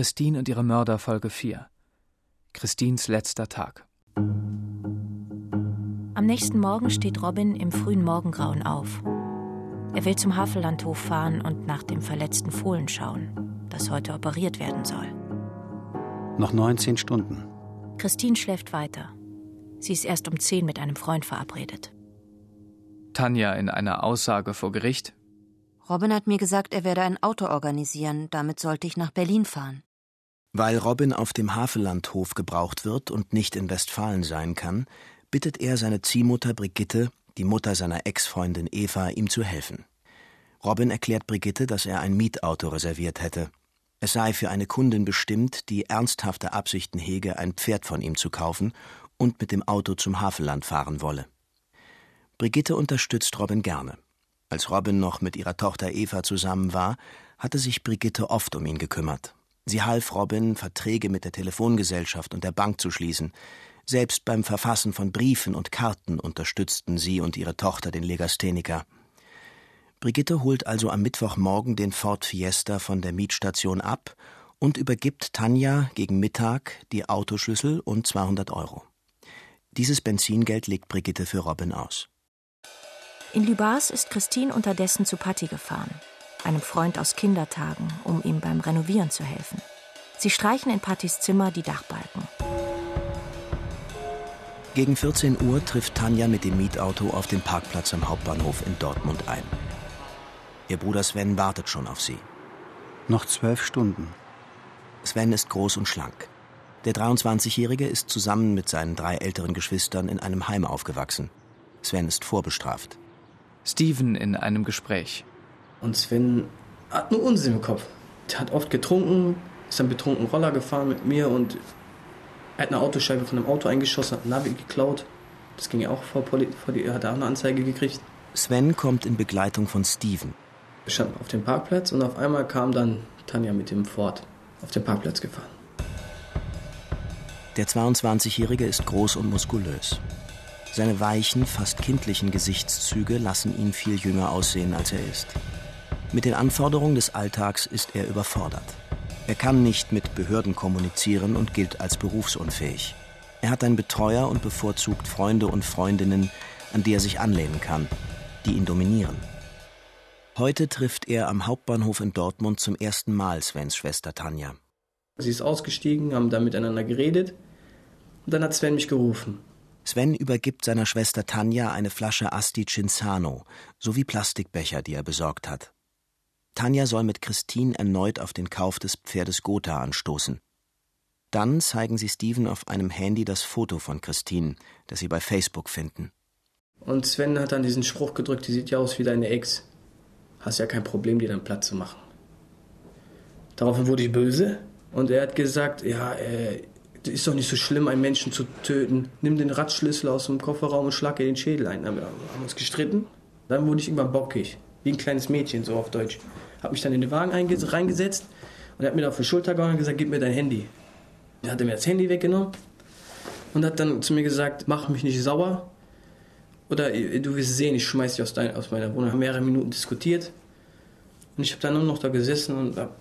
Christine und ihre Mörder Folge 4. Christines letzter Tag. Am nächsten Morgen steht Robin im frühen Morgengrauen auf. Er will zum Havellandhof fahren und nach dem verletzten Fohlen schauen, das heute operiert werden soll. Noch 19 Stunden. Christine schläft weiter. Sie ist erst um 10 mit einem Freund verabredet. Tanja in einer Aussage vor Gericht. Robin hat mir gesagt, er werde ein Auto organisieren, damit sollte ich nach Berlin fahren. Weil Robin auf dem Havellandhof gebraucht wird und nicht in Westfalen sein kann, bittet er seine Ziehmutter Brigitte, die Mutter seiner Ex-Freundin Eva, ihm zu helfen. Robin erklärt Brigitte, dass er ein Mietauto reserviert hätte. Es sei für eine Kundin bestimmt, die ernsthafte Absichten hege, ein Pferd von ihm zu kaufen und mit dem Auto zum Havelland fahren wolle. Brigitte unterstützt Robin gerne. Als Robin noch mit ihrer Tochter Eva zusammen war, hatte sich Brigitte oft um ihn gekümmert. Sie half Robin, Verträge mit der Telefongesellschaft und der Bank zu schließen. Selbst beim Verfassen von Briefen und Karten unterstützten sie und ihre Tochter den Legastheniker. Brigitte holt also am Mittwochmorgen den Ford Fiesta von der Mietstation ab und übergibt Tanja gegen Mittag die Autoschlüssel und 200 Euro. Dieses Benzingeld legt Brigitte für Robin aus. In Lübars ist Christine unterdessen zu Patti gefahren, einem Freund aus Kindertagen, um ihm beim Renovieren zu helfen. Sie streichen in Pattis Zimmer die Dachbalken. Gegen 14 Uhr trifft Tanja mit dem Mietauto auf dem Parkplatz am Hauptbahnhof in Dortmund ein. Ihr Bruder Sven wartet schon auf sie. Noch zwölf Stunden. Sven ist groß und schlank. Der 23-Jährige ist zusammen mit seinen drei älteren Geschwistern in einem Heim aufgewachsen. Sven ist vorbestraft. Steven in einem Gespräch. Und Sven hat nur Unsinn im Kopf. Der hat oft getrunken, ist dann betrunken Roller gefahren mit mir und hat eine Autoscheibe von einem Auto eingeschossen, hat ein Navi geklaut. Das ging ja auch vor, Poli vor die, hat auch eine Anzeige gekriegt. Sven kommt in Begleitung von Steven. Wir standen auf dem Parkplatz und auf einmal kam dann Tanja mit dem Ford auf den Parkplatz gefahren. Der 22-Jährige ist groß und muskulös. Seine weichen, fast kindlichen Gesichtszüge lassen ihn viel jünger aussehen, als er ist. Mit den Anforderungen des Alltags ist er überfordert. Er kann nicht mit Behörden kommunizieren und gilt als berufsunfähig. Er hat einen Betreuer und bevorzugt Freunde und Freundinnen, an die er sich anlehnen kann, die ihn dominieren. Heute trifft er am Hauptbahnhof in Dortmund zum ersten Mal Svens Schwester Tanja. Sie ist ausgestiegen, haben dann miteinander geredet und dann hat Sven mich gerufen. Sven übergibt seiner Schwester Tanja eine Flasche Asti Cinzano sowie Plastikbecher, die er besorgt hat. Tanja soll mit Christine erneut auf den Kauf des Pferdes Gotha anstoßen. Dann zeigen sie Steven auf einem Handy das Foto von Christine, das sie bei Facebook finden. Und Sven hat dann diesen Spruch gedrückt, die sieht ja aus wie deine Ex. Hast ja kein Problem, dir dann Platz zu machen. Daraufhin wurde ich böse und er hat gesagt, ja, äh, ist doch nicht so schlimm, einen Menschen zu töten. Nimm den Radschlüssel aus dem Kofferraum und schlag ihr den Schädel ein. Dann haben wir uns gestritten. Dann wurde ich irgendwann bockig, wie ein kleines Mädchen, so auf Deutsch. Hab mich dann in den Wagen reingesetzt und er hat mir auf die Schulter gehauen und gesagt, gib mir dein Handy. Dann hat er mir das Handy weggenommen und hat dann zu mir gesagt, mach mich nicht sauer. Oder du wirst sehen, ich schmeiß dich aus, dein, aus meiner Wohnung. Wir haben mehrere Minuten diskutiert. Und ich habe dann nur noch da gesessen und hab,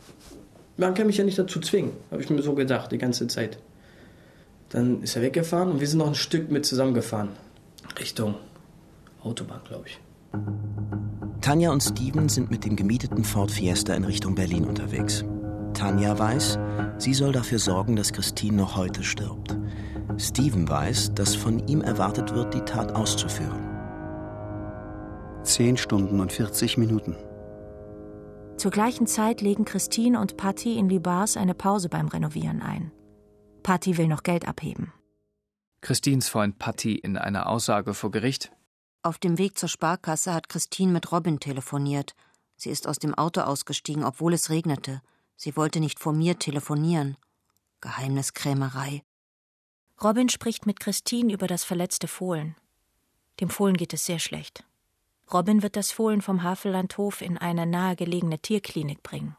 man kann mich ja nicht dazu zwingen, habe ich mir so gedacht, die ganze Zeit. Dann ist er weggefahren und wir sind noch ein Stück mit zusammengefahren. Richtung Autobahn, glaube ich. Tanja und Steven sind mit dem gemieteten Ford Fiesta in Richtung Berlin unterwegs. Tanja weiß, sie soll dafür sorgen, dass Christine noch heute stirbt. Steven weiß, dass von ihm erwartet wird, die Tat auszuführen. Zehn Stunden und 40 Minuten. Zur gleichen Zeit legen Christine und Patti in Libars eine Pause beim Renovieren ein. Patti will noch Geld abheben. Christines Freund Patti in einer Aussage vor Gericht. Auf dem Weg zur Sparkasse hat Christine mit Robin telefoniert. Sie ist aus dem Auto ausgestiegen, obwohl es regnete. Sie wollte nicht vor mir telefonieren. Geheimniskrämerei. Robin spricht mit Christine über das verletzte Fohlen. Dem Fohlen geht es sehr schlecht. Robin wird das Fohlen vom Havellandhof in eine nahegelegene Tierklinik bringen.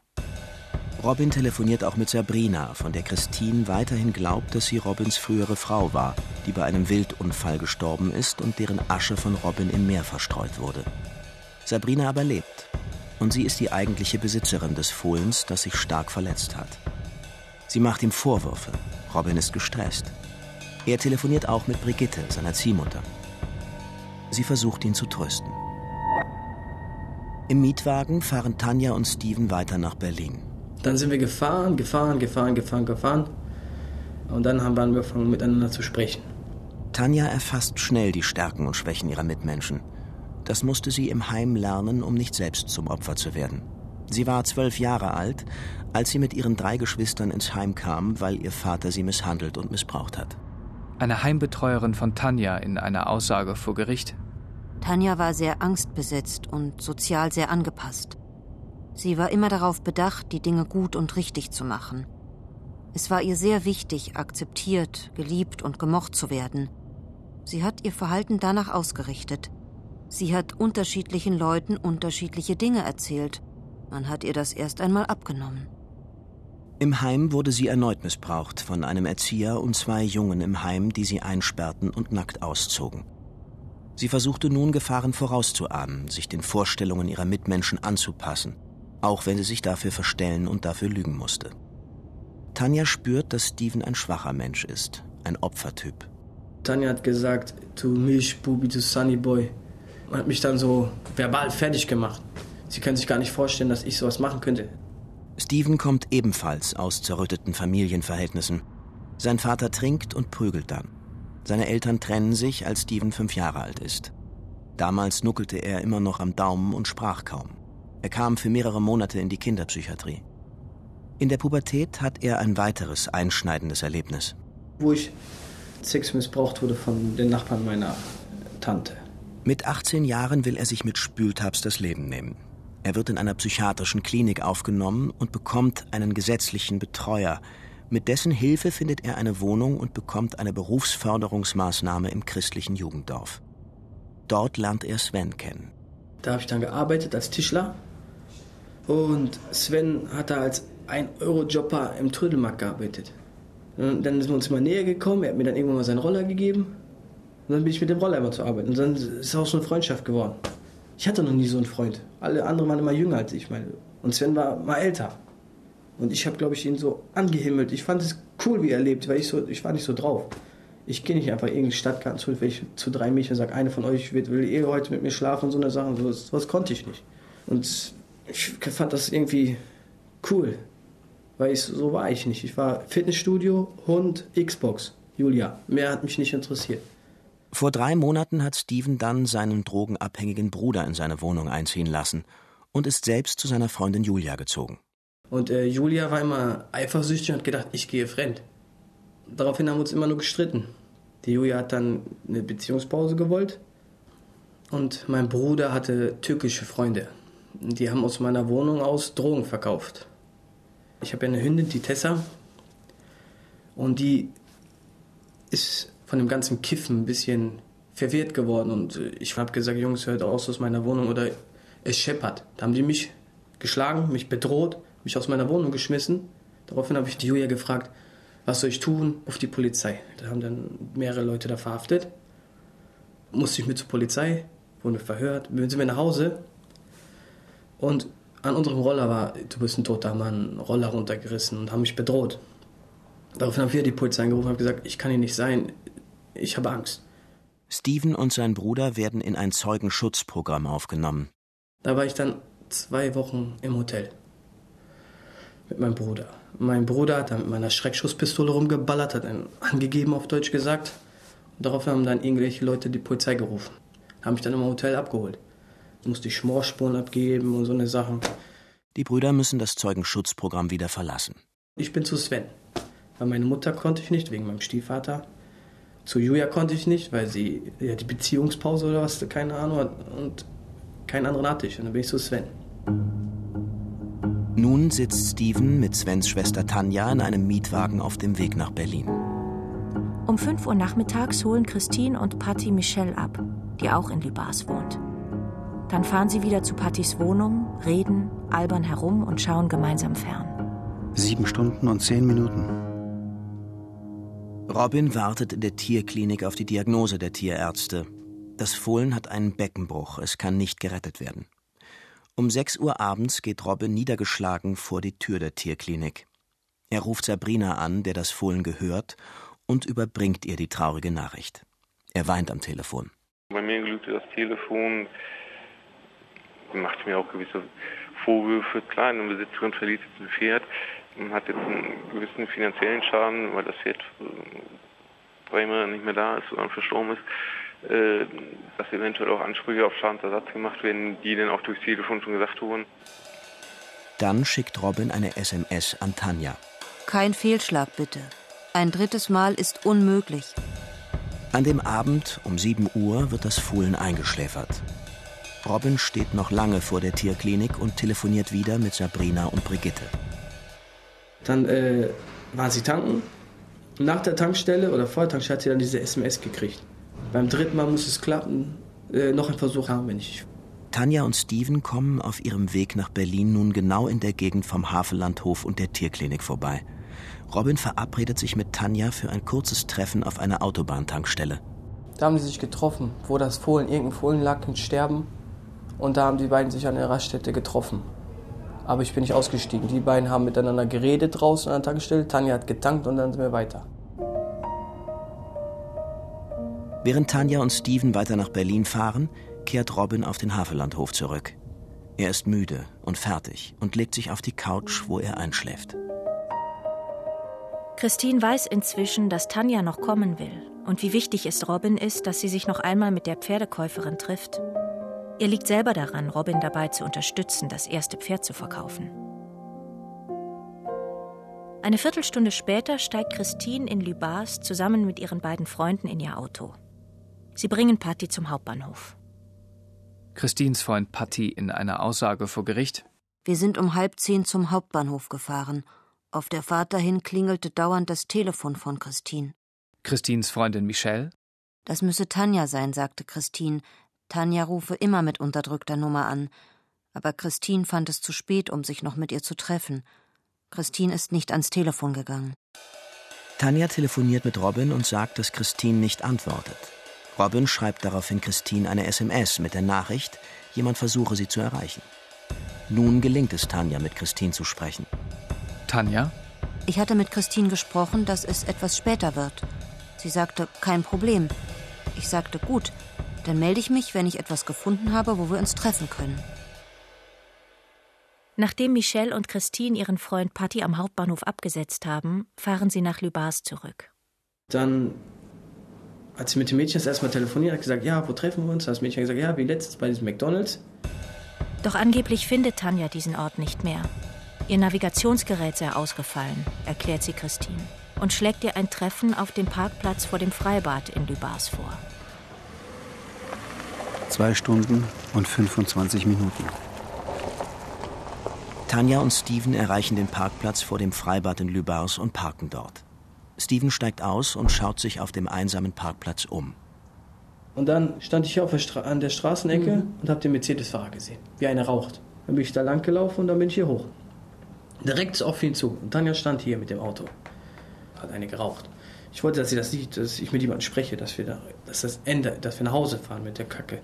Robin telefoniert auch mit Sabrina, von der Christine weiterhin glaubt, dass sie Robins frühere Frau war, die bei einem Wildunfall gestorben ist und deren Asche von Robin im Meer verstreut wurde. Sabrina aber lebt. Und sie ist die eigentliche Besitzerin des Fohlens, das sich stark verletzt hat. Sie macht ihm Vorwürfe. Robin ist gestresst. Er telefoniert auch mit Brigitte, seiner Ziehmutter. Sie versucht ihn zu trösten. Im Mietwagen fahren Tanja und Steven weiter nach Berlin. Dann sind wir gefahren, gefahren, gefahren, gefahren, gefahren. Und dann haben wir angefangen, miteinander zu sprechen. Tanja erfasst schnell die Stärken und Schwächen ihrer Mitmenschen. Das musste sie im Heim lernen, um nicht selbst zum Opfer zu werden. Sie war zwölf Jahre alt, als sie mit ihren drei Geschwistern ins Heim kam, weil ihr Vater sie misshandelt und missbraucht hat. Eine Heimbetreuerin von Tanja in einer Aussage vor Gericht. Tanja war sehr angstbesetzt und sozial sehr angepasst. Sie war immer darauf bedacht, die Dinge gut und richtig zu machen. Es war ihr sehr wichtig, akzeptiert, geliebt und gemocht zu werden. Sie hat ihr Verhalten danach ausgerichtet. Sie hat unterschiedlichen Leuten unterschiedliche Dinge erzählt. Man hat ihr das erst einmal abgenommen. Im Heim wurde sie erneut missbraucht von einem Erzieher und zwei Jungen im Heim, die sie einsperrten und nackt auszogen. Sie versuchte nun Gefahren vorauszuahnen, sich den Vorstellungen ihrer Mitmenschen anzupassen, auch wenn sie sich dafür verstellen und dafür lügen musste. Tanja spürt, dass Steven ein schwacher Mensch ist, ein Opfertyp. Tanja hat gesagt, du Milchbubi, du Sunny Boy. Und hat mich dann so verbal fertig gemacht. Sie können sich gar nicht vorstellen, dass ich sowas machen könnte. Steven kommt ebenfalls aus zerrütteten Familienverhältnissen. Sein Vater trinkt und prügelt dann. Seine Eltern trennen sich, als Steven fünf Jahre alt ist. Damals nuckelte er immer noch am Daumen und sprach kaum. Er kam für mehrere Monate in die Kinderpsychiatrie. In der Pubertät hat er ein weiteres einschneidendes Erlebnis. Wo ich Sex missbraucht wurde von den Nachbarn meiner Tante. Mit 18 Jahren will er sich mit Spültabs das Leben nehmen. Er wird in einer psychiatrischen Klinik aufgenommen und bekommt einen gesetzlichen Betreuer. Mit dessen Hilfe findet er eine Wohnung und bekommt eine Berufsförderungsmaßnahme im christlichen Jugenddorf. Dort lernt er Sven kennen. Da habe ich dann gearbeitet als Tischler. Und Sven hat da als 1-Euro-Jobber im Trödelmarkt gearbeitet. Und dann sind wir uns immer näher gekommen. Er hat mir dann irgendwann mal seinen Roller gegeben. Und dann bin ich mit dem Roller immer zur Arbeit. Und dann ist auch so eine Freundschaft geworden. Ich hatte noch nie so einen Freund. Alle anderen waren immer jünger als ich. Meine. Und Sven war mal älter. Und ich habe, glaube ich, ihn so angehimmelt. Ich fand es cool, wie er lebt, weil ich, so, ich war nicht so drauf. Ich gehe nicht einfach irgendeine Stadtkarten zu, wenn ich zu drei Mädchen sage, eine von euch will, will eh heute mit mir schlafen und so eine Sache. So, was konnte ich nicht. Und ich fand das irgendwie cool. Weil ich, so war ich nicht. Ich war Fitnessstudio, Hund, Xbox. Julia. Mehr hat mich nicht interessiert. Vor drei Monaten hat Steven dann seinen drogenabhängigen Bruder in seine Wohnung einziehen lassen und ist selbst zu seiner Freundin Julia gezogen. Und äh, Julia war immer eifersüchtig und hat gedacht, ich gehe fremd. Daraufhin haben wir uns immer nur gestritten. Die Julia hat dann eine Beziehungspause gewollt. Und mein Bruder hatte türkische Freunde. Die haben aus meiner Wohnung aus Drogen verkauft. Ich habe ja eine Hündin, die Tessa. Und die ist von dem ganzen Kiffen ein bisschen verwirrt geworden. Und ich habe gesagt, Jungs, hört raus aus meiner Wohnung oder es scheppert. Da haben die mich geschlagen, mich bedroht, mich aus meiner Wohnung geschmissen. Daraufhin habe ich die Julia gefragt, was soll ich tun? Auf die Polizei. Da haben dann mehrere Leute da verhaftet. Musste ich mit zur Polizei, wurde verhört. Dann sind wir nach Hause. Und an unserem Roller war, du bist ein toter Mann, Roller runtergerissen und haben mich bedroht. Daraufhin haben wir die Polizei angerufen und gesagt, ich kann hier nicht sein, ich habe Angst. Steven und sein Bruder werden in ein Zeugenschutzprogramm aufgenommen. Da war ich dann zwei Wochen im Hotel mit meinem Bruder. Mein Bruder hat dann mit meiner Schreckschusspistole rumgeballert, hat einen angegeben, auf Deutsch gesagt. Und daraufhin haben dann irgendwelche Leute die Polizei gerufen. Haben mich dann im Hotel abgeholt. Musste ich Schmorspuren abgeben und so eine Sachen. Die Brüder müssen das Zeugenschutzprogramm wieder verlassen. Ich bin zu Sven. Weil meine Mutter konnte ich nicht, wegen meinem Stiefvater. Zu Julia konnte ich nicht, weil sie ja die Beziehungspause oder was, keine Ahnung hat. Und keinen anderen hatte ich. Und dann bin ich zu Sven. Nun sitzt Steven mit Svens Schwester Tanja in einem Mietwagen auf dem Weg nach Berlin. Um 5 Uhr nachmittags holen Christine und Patti Michelle ab, die auch in Libas wohnt. Dann fahren sie wieder zu Pattis Wohnung, reden, albern herum und schauen gemeinsam fern. Sieben Stunden und zehn Minuten. Robin wartet in der Tierklinik auf die Diagnose der Tierärzte. Das Fohlen hat einen Beckenbruch, es kann nicht gerettet werden. Um 6 Uhr abends geht Robin niedergeschlagen vor die Tür der Tierklinik. Er ruft Sabrina an, der das Fohlen gehört, und überbringt ihr die traurige Nachricht. Er weint am Telefon. Bei mir glühte das Telefon, macht mir auch gewisse Vorwürfe. Klar, eine Besitzerin verliert jetzt ein Pferd, hat jetzt einen gewissen finanziellen Schaden, weil das Pferd drei Monate nicht mehr da ist oder verstorben ist, äh, dass eventuell auch Ansprüche auf Schadensersatz gemacht werden, die dann auch durchs Telefon schon gesagt wurden. Dann schickt Robin eine SMS an Tanja. Kein Fehlschlag bitte. Ein drittes Mal ist unmöglich. An dem Abend um 7 Uhr wird das Fohlen eingeschläfert. Robin steht noch lange vor der Tierklinik und telefoniert wieder mit Sabrina und Brigitte. Dann äh, war sie tanken. Nach der Tankstelle oder vor der Tankstelle hat sie dann diese SMS gekriegt. Beim dritten Mal muss es klappen. Äh, noch einen Versuch haben wir nicht. Tanja und Steven kommen auf ihrem Weg nach Berlin nun genau in der Gegend vom Havellandhof und der Tierklinik vorbei. Robin verabredet sich mit Tanja für ein kurzes Treffen auf einer Autobahntankstelle. Da haben sie sich getroffen, wo das Fohlen, irgendein Fohlen lag im Sterben. Und da haben die beiden sich an der Raststätte getroffen. Aber ich bin nicht ausgestiegen. Die beiden haben miteinander geredet draußen an der Tankstelle. Tanja hat getankt und dann sind wir weiter. Während Tanja und Steven weiter nach Berlin fahren, kehrt Robin auf den Havellandhof zurück. Er ist müde und fertig und legt sich auf die Couch, wo er einschläft. Christine weiß inzwischen, dass Tanja noch kommen will und wie wichtig es Robin ist, dass sie sich noch einmal mit der Pferdekäuferin trifft. Ihr liegt selber daran, Robin dabei zu unterstützen, das erste Pferd zu verkaufen. Eine Viertelstunde später steigt Christine in Lübars zusammen mit ihren beiden Freunden in ihr Auto. Sie bringen Patti zum Hauptbahnhof. Christines Freund Patti in einer Aussage vor Gericht. Wir sind um halb zehn zum Hauptbahnhof gefahren auf der Fahrt dahin klingelte dauernd das Telefon von Christine. Christines Freundin Michelle? Das müsse Tanja sein, sagte Christine. Tanja rufe immer mit unterdrückter Nummer an. Aber Christine fand es zu spät, um sich noch mit ihr zu treffen. Christine ist nicht ans Telefon gegangen. Tanja telefoniert mit Robin und sagt, dass Christine nicht antwortet. Robin schreibt daraufhin Christine eine SMS mit der Nachricht, jemand versuche sie zu erreichen. Nun gelingt es Tanja, mit Christine zu sprechen. Tanja? Ich hatte mit Christine gesprochen, dass es etwas später wird. Sie sagte, kein Problem. Ich sagte, gut, dann melde ich mich, wenn ich etwas gefunden habe, wo wir uns treffen können. Nachdem Michelle und Christine ihren Freund Patti am Hauptbahnhof abgesetzt haben, fahren sie nach Lübars zurück. Dann hat sie mit dem Mädchen erstmal telefoniert, hat gesagt, ja, wo treffen wir uns? Das Mädchen hat gesagt, ja, wie letztes bei diesem McDonalds. Doch angeblich findet Tanja diesen Ort nicht mehr. Ihr Navigationsgerät sei ausgefallen, erklärt sie Christine und schlägt ihr ein Treffen auf dem Parkplatz vor dem Freibad in Lübars vor. Zwei Stunden und 25 Minuten. Tanja und Steven erreichen den Parkplatz vor dem Freibad in Lübars und parken dort. Steven steigt aus und schaut sich auf dem einsamen Parkplatz um. Und dann stand ich hier der an der Straßenecke mhm. und habe den Mercedes-Fahrer gesehen, wie einer raucht. Dann bin ich da lang gelaufen und dann bin ich hier hoch. Direkt auf ihn zu. Und Tanja stand hier mit dem Auto. Hat eine geraucht. Ich wollte, dass sie das sieht, dass ich mit jemandem spreche, dass wir da, dass das Ende, dass wir nach Hause fahren mit der Kacke.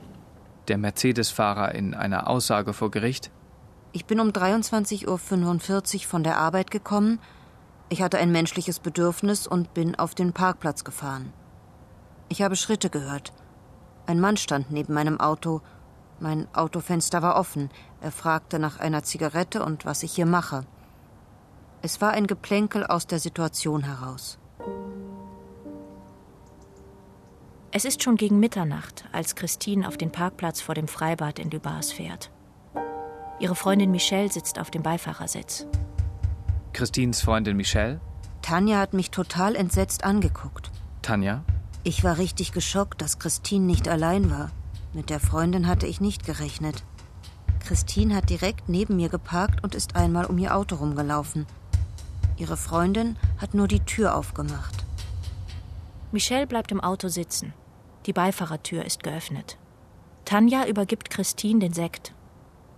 Der Mercedes-Fahrer in einer Aussage vor Gericht. Ich bin um 23.45 Uhr von der Arbeit gekommen. Ich hatte ein menschliches Bedürfnis und bin auf den Parkplatz gefahren. Ich habe Schritte gehört. Ein Mann stand neben meinem Auto. Mein Autofenster war offen. Er fragte nach einer Zigarette und was ich hier mache. Es war ein Geplänkel aus der Situation heraus. Es ist schon gegen Mitternacht, als Christine auf den Parkplatz vor dem Freibad in Lübars fährt. Ihre Freundin Michelle sitzt auf dem Beifahrersitz. Christines Freundin Michelle? Tanja hat mich total entsetzt angeguckt. Tanja? Ich war richtig geschockt, dass Christine nicht allein war. Mit der Freundin hatte ich nicht gerechnet. Christine hat direkt neben mir geparkt und ist einmal um ihr Auto rumgelaufen. Ihre Freundin hat nur die Tür aufgemacht. Michelle bleibt im Auto sitzen. Die Beifahrertür ist geöffnet. Tanja übergibt Christine den Sekt.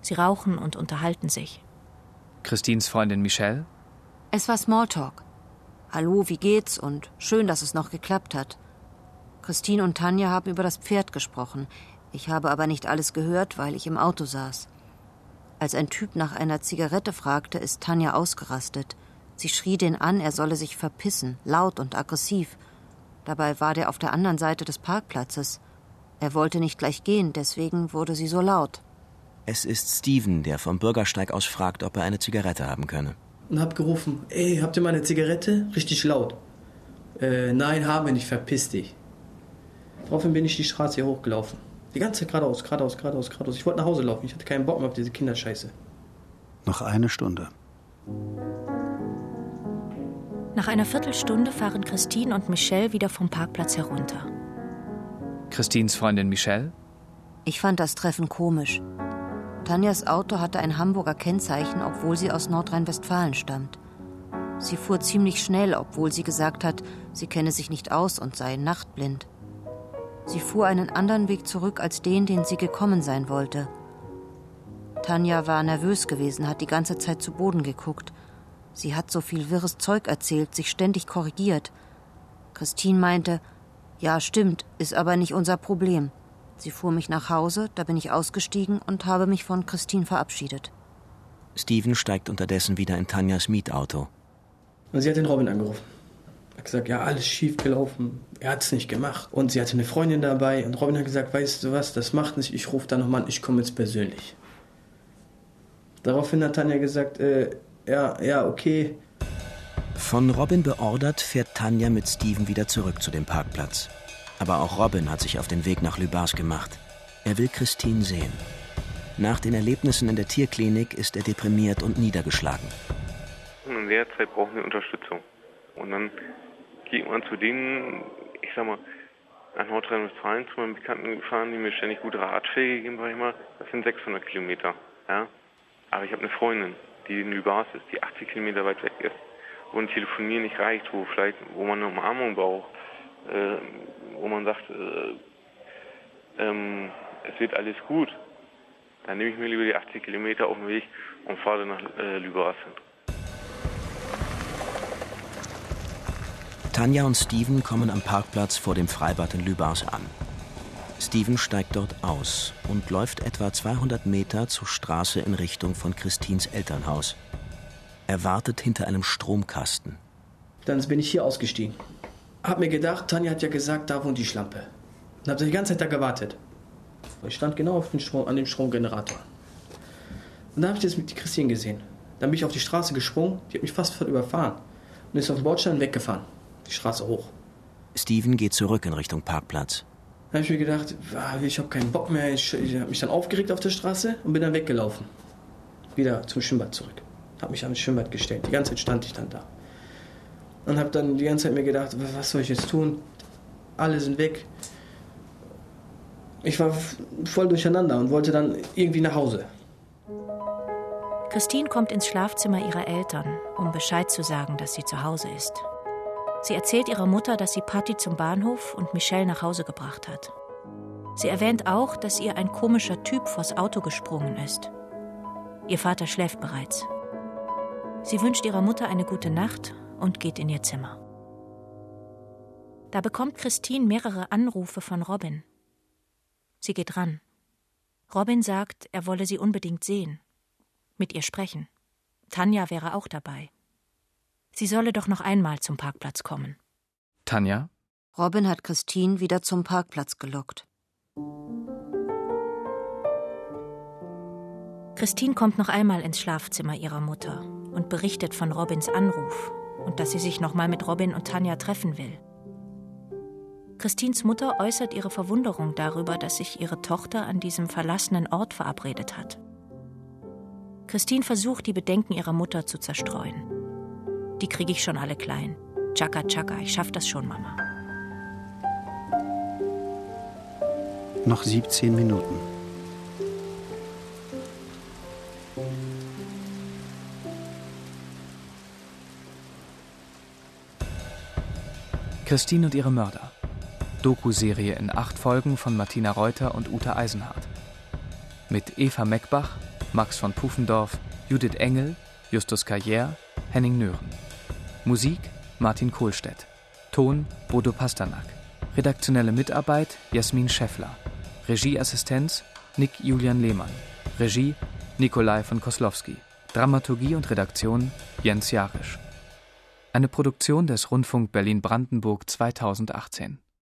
Sie rauchen und unterhalten sich. Christines Freundin Michelle? Es war Smalltalk. Hallo, wie geht's und schön, dass es noch geklappt hat. Christine und Tanja haben über das Pferd gesprochen. Ich habe aber nicht alles gehört, weil ich im Auto saß. Als ein Typ nach einer Zigarette fragte, ist Tanja ausgerastet. Sie schrie den an, er solle sich verpissen, laut und aggressiv. Dabei war der auf der anderen Seite des Parkplatzes. Er wollte nicht gleich gehen, deswegen wurde sie so laut. Es ist Steven, der vom Bürgersteig aus fragt, ob er eine Zigarette haben könne. Und hab gerufen, ey, habt ihr mal eine Zigarette? Richtig laut. Äh, nein, haben wir nicht, verpiss dich. Daraufhin bin ich die Straße hier hochgelaufen. Die ganze Zeit geradeaus, geradeaus, geradeaus, geradeaus. Ich wollte nach Hause laufen. Ich hatte keinen Bock mehr auf diese Kinderscheiße. Noch eine Stunde. Nach einer Viertelstunde fahren Christine und Michelle wieder vom Parkplatz herunter. Christines Freundin Michelle? Ich fand das Treffen komisch. Tanjas Auto hatte ein Hamburger Kennzeichen, obwohl sie aus Nordrhein-Westfalen stammt. Sie fuhr ziemlich schnell, obwohl sie gesagt hat, sie kenne sich nicht aus und sei nachtblind. Sie fuhr einen anderen Weg zurück als den, den sie gekommen sein wollte. Tanja war nervös gewesen, hat die ganze Zeit zu Boden geguckt. Sie hat so viel wirres Zeug erzählt, sich ständig korrigiert. Christine meinte, ja, stimmt, ist aber nicht unser Problem. Sie fuhr mich nach Hause, da bin ich ausgestiegen und habe mich von Christine verabschiedet. Steven steigt unterdessen wieder in Tanjas Mietauto. Und sie hat den Robin angerufen. Hat gesagt, ja, alles schief gelaufen. Er hat es nicht gemacht. Und sie hatte eine Freundin dabei. Und Robin hat gesagt, weißt du was, das macht nicht. Ich rufe da nochmal an, ich komme jetzt persönlich. Daraufhin hat Tanja gesagt, äh, ja, ja, okay. Von Robin beordert fährt Tanja mit Steven wieder zurück zu dem Parkplatz. Aber auch Robin hat sich auf den Weg nach Lübars gemacht. Er will Christine sehen. Nach den Erlebnissen in der Tierklinik ist er deprimiert und niedergeschlagen. In der Zeit brauchen wir Unterstützung. Und dann geht man zu denen, ich sag mal, nach Nordrhein-Westfalen zu meinen Bekannten gefahren, die mir ständig gute Ratschläge gegeben, sag ich mal. Das sind 600 Kilometer. Ja? Aber ich habe eine Freundin, die in Lübars ist, die 80 Kilometer weit weg ist, wo ein Telefonieren nicht reicht, wo vielleicht, wo man eine Umarmung braucht, äh, wo man sagt, äh, ähm, es wird alles gut. Dann nehme ich mir lieber die 80 Kilometer auf den Weg und fahre nach äh, Lübars hin. Tanja und Steven kommen am Parkplatz vor dem Freibad in Lübars an. Steven steigt dort aus und läuft etwa 200 Meter zur Straße in Richtung von Christins Elternhaus. Er wartet hinter einem Stromkasten. Dann bin ich hier ausgestiegen. Hab mir gedacht, Tanja hat ja gesagt, da wohnt die Schlampe. Und hab die ganze Zeit da gewartet. Ich stand genau den Strom, an dem Stromgenerator. Und da habe ich das mit Christine gesehen. Dann bin ich auf die Straße gesprungen, die hat mich fast überfahren. Und ist auf den Bordstein weggefahren. Die Straße hoch. Steven geht zurück in Richtung Parkplatz. Habe ich mir gedacht, ich habe keinen Bock mehr. Ich, ich habe mich dann aufgeregt auf der Straße und bin dann weggelaufen. Wieder zum Schwimmbad zurück. Habe mich ans Schwimmbad gestellt. Die ganze Zeit stand ich dann da. Und habe dann die ganze Zeit mir gedacht, was soll ich jetzt tun? Alle sind weg. Ich war voll durcheinander und wollte dann irgendwie nach Hause. Christine kommt ins Schlafzimmer ihrer Eltern, um Bescheid zu sagen, dass sie zu Hause ist. Sie erzählt ihrer Mutter, dass sie Patty zum Bahnhof und Michelle nach Hause gebracht hat. Sie erwähnt auch, dass ihr ein komischer Typ vors Auto gesprungen ist. Ihr Vater schläft bereits. Sie wünscht ihrer Mutter eine gute Nacht und geht in ihr Zimmer. Da bekommt Christine mehrere Anrufe von Robin. Sie geht ran. Robin sagt, er wolle sie unbedingt sehen, mit ihr sprechen. Tanja wäre auch dabei. Sie solle doch noch einmal zum Parkplatz kommen. Tanja? Robin hat Christine wieder zum Parkplatz gelockt. Christine kommt noch einmal ins Schlafzimmer ihrer Mutter und berichtet von Robins Anruf und dass sie sich noch mal mit Robin und Tanja treffen will. Christines Mutter äußert ihre Verwunderung darüber, dass sich ihre Tochter an diesem verlassenen Ort verabredet hat. Christine versucht, die Bedenken ihrer Mutter zu zerstreuen. Die kriege ich schon alle klein. Chaka chaka, ich schaff das schon, Mama. Noch 17 Minuten. Christine und ihre Mörder. Doku-Serie in acht Folgen von Martina Reuter und Uta Eisenhardt. Mit Eva Meckbach, Max von Pufendorf, Judith Engel, Justus Carrière, Henning Nören. Musik Martin Kohlstedt. Ton Bodo Pasternak. Redaktionelle Mitarbeit Jasmin Scheffler. Regieassistenz Nick Julian Lehmann. Regie Nikolai von Koslowski. Dramaturgie und Redaktion Jens Jarisch. Eine Produktion des Rundfunk Berlin-Brandenburg 2018